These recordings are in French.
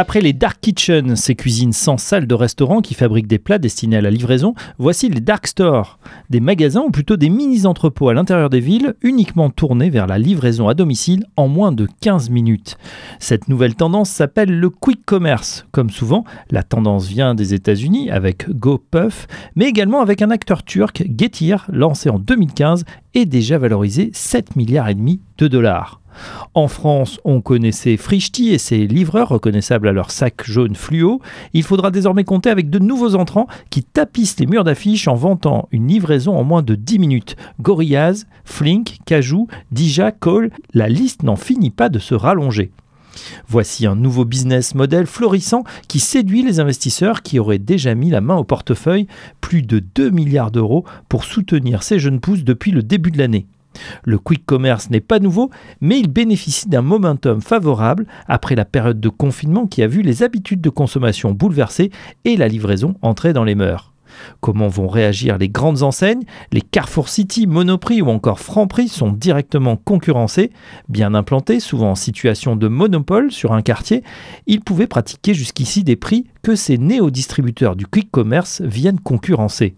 Après les Dark Kitchen, ces cuisines sans salle de restaurant qui fabriquent des plats destinés à la livraison, voici les Dark Stores, des magasins ou plutôt des mini-entrepôts à l'intérieur des villes uniquement tournés vers la livraison à domicile en moins de 15 minutes. Cette nouvelle tendance s'appelle le quick commerce. Comme souvent, la tendance vient des États-Unis avec GoPuff, mais également avec un acteur turc, Getir, lancé en 2015 et déjà valorisé 7 milliards et demi de dollars. En France, on connaissait Frischti et ses livreurs reconnaissables à leur sac jaune fluo. Il faudra désormais compter avec de nouveaux entrants qui tapissent les murs d'affiches en vantant une livraison en moins de 10 minutes. Gorillaz, Flink, Cajou, Dija, Cole, la liste n'en finit pas de se rallonger. Voici un nouveau business model florissant qui séduit les investisseurs qui auraient déjà mis la main au portefeuille plus de 2 milliards d'euros pour soutenir ces jeunes pousses depuis le début de l'année. Le quick commerce n'est pas nouveau, mais il bénéficie d'un momentum favorable après la période de confinement qui a vu les habitudes de consommation bouleversées et la livraison entrer dans les mœurs. Comment vont réagir les grandes enseignes Les Carrefour City, Monoprix ou encore Franprix sont directement concurrencés. Bien implantés, souvent en situation de monopole sur un quartier, ils pouvaient pratiquer jusqu'ici des prix que ces néo-distributeurs du quick commerce viennent concurrencer.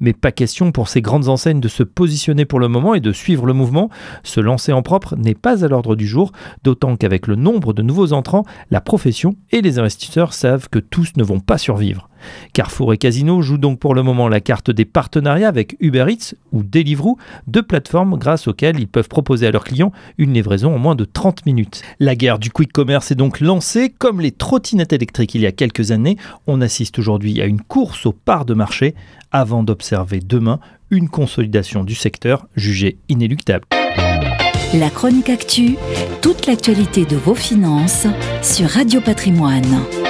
Mais pas question pour ces grandes enseignes de se positionner pour le moment et de suivre le mouvement. Se lancer en propre n'est pas à l'ordre du jour, d'autant qu'avec le nombre de nouveaux entrants, la profession et les investisseurs savent que tous ne vont pas survivre. Carrefour et Casino jouent donc pour le moment la carte des partenariats avec Uber Eats ou Deliveroo, deux plateformes grâce auxquelles ils peuvent proposer à leurs clients une livraison en moins de 30 minutes. La guerre du quick commerce est donc lancée. Comme les trottinettes électriques il y a quelques années, on assiste aujourd'hui à une course aux parts de marché avant d'observer demain une consolidation du secteur jugée inéluctable. La chronique actu, toute l'actualité de vos finances sur Radio Patrimoine.